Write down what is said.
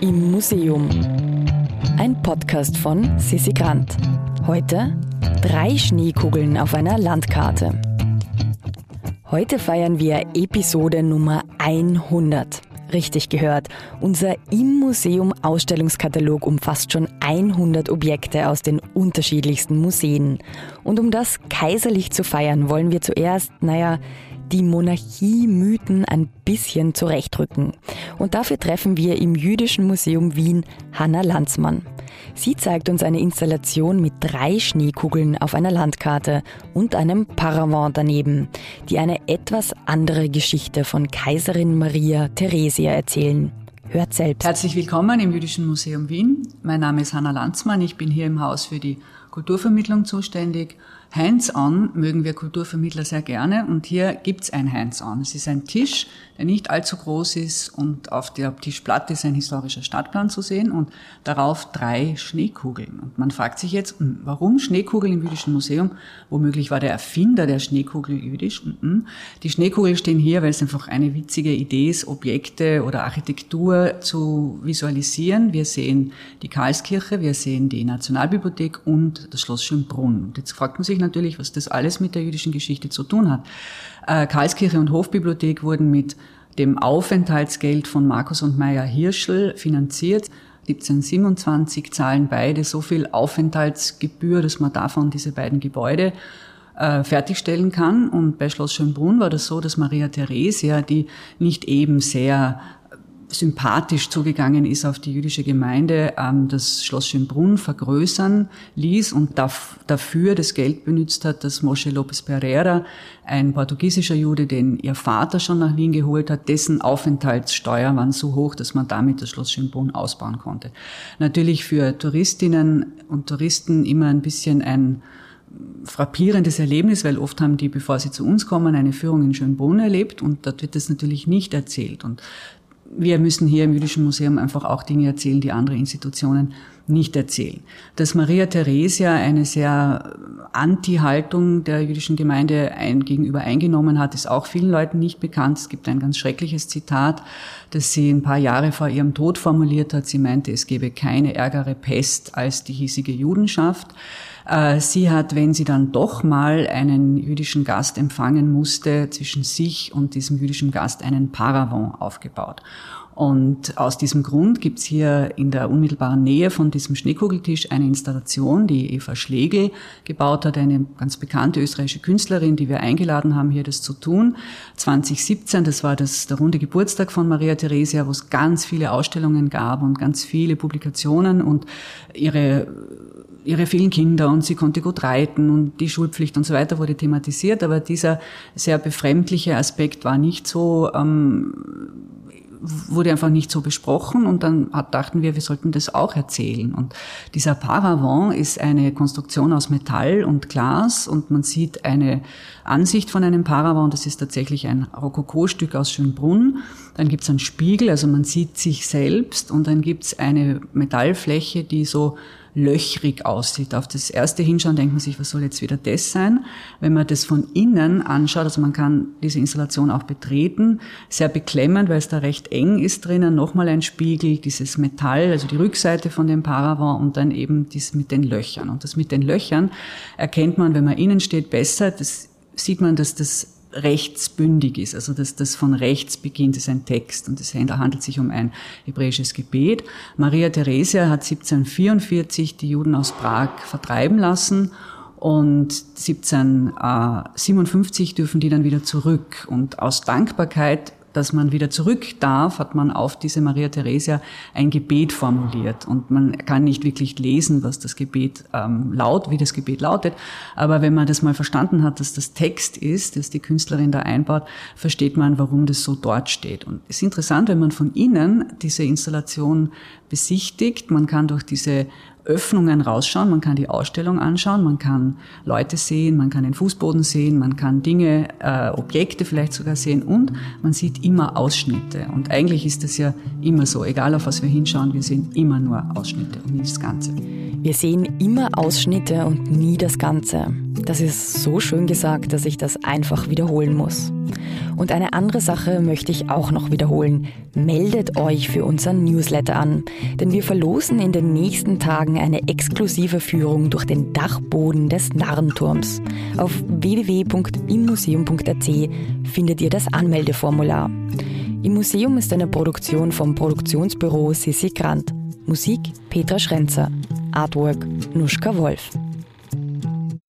Im Museum. Ein Podcast von Sissi Grant. Heute drei Schneekugeln auf einer Landkarte. Heute feiern wir Episode Nummer 100. Richtig gehört. Unser im Museum Ausstellungskatalog umfasst schon 100 Objekte aus den unterschiedlichsten Museen. Und um das kaiserlich zu feiern, wollen wir zuerst, naja, die Monarchie-Mythen ein bisschen zurechtrücken. Und dafür treffen wir im Jüdischen Museum Wien Hanna Lanzmann. Sie zeigt uns eine Installation mit drei Schneekugeln auf einer Landkarte und einem Paravent daneben, die eine etwas andere Geschichte von Kaiserin Maria Theresia erzählen. Hört selbst. Herzlich willkommen im Jüdischen Museum Wien. Mein Name ist Hanna Lanzmann. Ich bin hier im Haus für die Kulturvermittlung zuständig Hands-on mögen wir Kulturvermittler sehr gerne und hier gibt's ein Hands-on. Es ist ein Tisch, der nicht allzu groß ist und auf der Tischplatte ist ein historischer Stadtplan zu sehen und darauf drei Schneekugeln. Und man fragt sich jetzt, hm, warum Schneekugeln im Jüdischen Museum? Womöglich war der Erfinder der Schneekugel jüdisch. Hm, hm. Die Schneekugeln stehen hier, weil es einfach eine witzige Idee ist, Objekte oder Architektur zu visualisieren. Wir sehen die Karlskirche, wir sehen die Nationalbibliothek und das Schloss Schönbrunn. Und jetzt fragt man sich natürlich, was das alles mit der jüdischen Geschichte zu tun hat. Äh, Karlskirche und Hofbibliothek wurden mit dem Aufenthaltsgeld von Markus und Meyer Hirschel finanziert. 1727 zahlen beide so viel Aufenthaltsgebühr, dass man davon diese beiden Gebäude äh, fertigstellen kann. Und bei Schloss Schönbrunn war das so, dass Maria Theresia, die nicht eben sehr sympathisch zugegangen ist auf die jüdische Gemeinde, ähm, das Schloss Schönbrunn vergrößern ließ und dafür das Geld benutzt hat, dass Moshe Lopez Pereira, ein portugiesischer Jude, den ihr Vater schon nach Wien geholt hat, dessen Aufenthaltssteuer waren so hoch, dass man damit das Schloss Schönbrunn ausbauen konnte. Natürlich für Touristinnen und Touristen immer ein bisschen ein frappierendes Erlebnis, weil oft haben die, bevor sie zu uns kommen, eine Führung in Schönbrunn erlebt und dort wird das natürlich nicht erzählt. Und wir müssen hier im Jüdischen Museum einfach auch Dinge erzählen, die andere Institutionen nicht erzählen. Dass Maria Theresia eine sehr Anti-Haltung der jüdischen Gemeinde ein, gegenüber eingenommen hat, ist auch vielen Leuten nicht bekannt. Es gibt ein ganz schreckliches Zitat, das sie ein paar Jahre vor ihrem Tod formuliert hat. Sie meinte, es gebe keine ärgere Pest als die hiesige Judenschaft. Äh, sie hat, wenn sie dann doch mal einen jüdischen Gast empfangen musste, zwischen sich und diesem jüdischen Gast einen Paravent aufgebaut. Und aus diesem Grund gibt's hier in der unmittelbaren Nähe von diesem Schneekugeltisch eine Installation, die Eva Schlegel gebaut hat, eine ganz bekannte österreichische Künstlerin, die wir eingeladen haben, hier das zu tun. 2017, das war das, der runde Geburtstag von Maria Theresia, wo es ganz viele Ausstellungen gab und ganz viele Publikationen und ihre ihre vielen Kinder und sie konnte gut reiten und die Schulpflicht und so weiter wurde thematisiert, aber dieser sehr befremdliche Aspekt war nicht so ähm, wurde einfach nicht so besprochen und dann dachten wir, wir sollten das auch erzählen. Und dieser Paravent ist eine Konstruktion aus Metall und Glas und man sieht eine Ansicht von einem Paravent, das ist tatsächlich ein Rokoko-Stück aus Schönbrunn. Dann gibt es einen Spiegel, also man sieht sich selbst und dann gibt es eine Metallfläche, die so löchrig aussieht. Auf das erste Hinschauen denkt man sich, was soll jetzt wieder das sein? Wenn man das von innen anschaut, also man kann diese Installation auch betreten, sehr beklemmend, weil es da recht eng ist drinnen, nochmal ein Spiegel, dieses Metall, also die Rückseite von dem Paravent und dann eben dies mit den Löchern. Und das mit den Löchern erkennt man, wenn man innen steht, besser. Das sieht man, dass das rechtsbündig ist, also dass das von rechts beginnt, ist ein Text und es handelt sich um ein hebräisches Gebet. Maria Theresia hat 1744 die Juden aus Prag vertreiben lassen und 1757 dürfen die dann wieder zurück. Und aus Dankbarkeit dass man wieder zurück darf, hat man auf diese Maria Theresia ein Gebet formuliert. Und man kann nicht wirklich lesen, was das Gebet ähm, laut, wie das Gebet lautet. Aber wenn man das mal verstanden hat, dass das Text ist, dass die Künstlerin da einbaut, versteht man, warum das so dort steht. Und es ist interessant, wenn man von innen diese Installation besichtigt. Man kann durch diese Öffnungen rausschauen, man kann die Ausstellung anschauen, man kann Leute sehen, man kann den Fußboden sehen, man kann Dinge, äh, Objekte vielleicht sogar sehen und man sieht immer Ausschnitte. Und eigentlich ist das ja immer so, egal auf was wir hinschauen, wir sehen immer nur Ausschnitte und nicht das Ganze. Wir sehen immer Ausschnitte und nie das Ganze. Das ist so schön gesagt, dass ich das einfach wiederholen muss. Und eine andere Sache möchte ich auch noch wiederholen. Meldet euch für unseren Newsletter an, denn wir verlosen in den nächsten Tagen eine exklusive Führung durch den Dachboden des Narrenturms. Auf www.immuseum.at findet ihr das Anmeldeformular. Im Museum ist eine Produktion vom Produktionsbüro Sissi Grant. Musik Petra Schrenzer. Artwork Nuschka Wolf.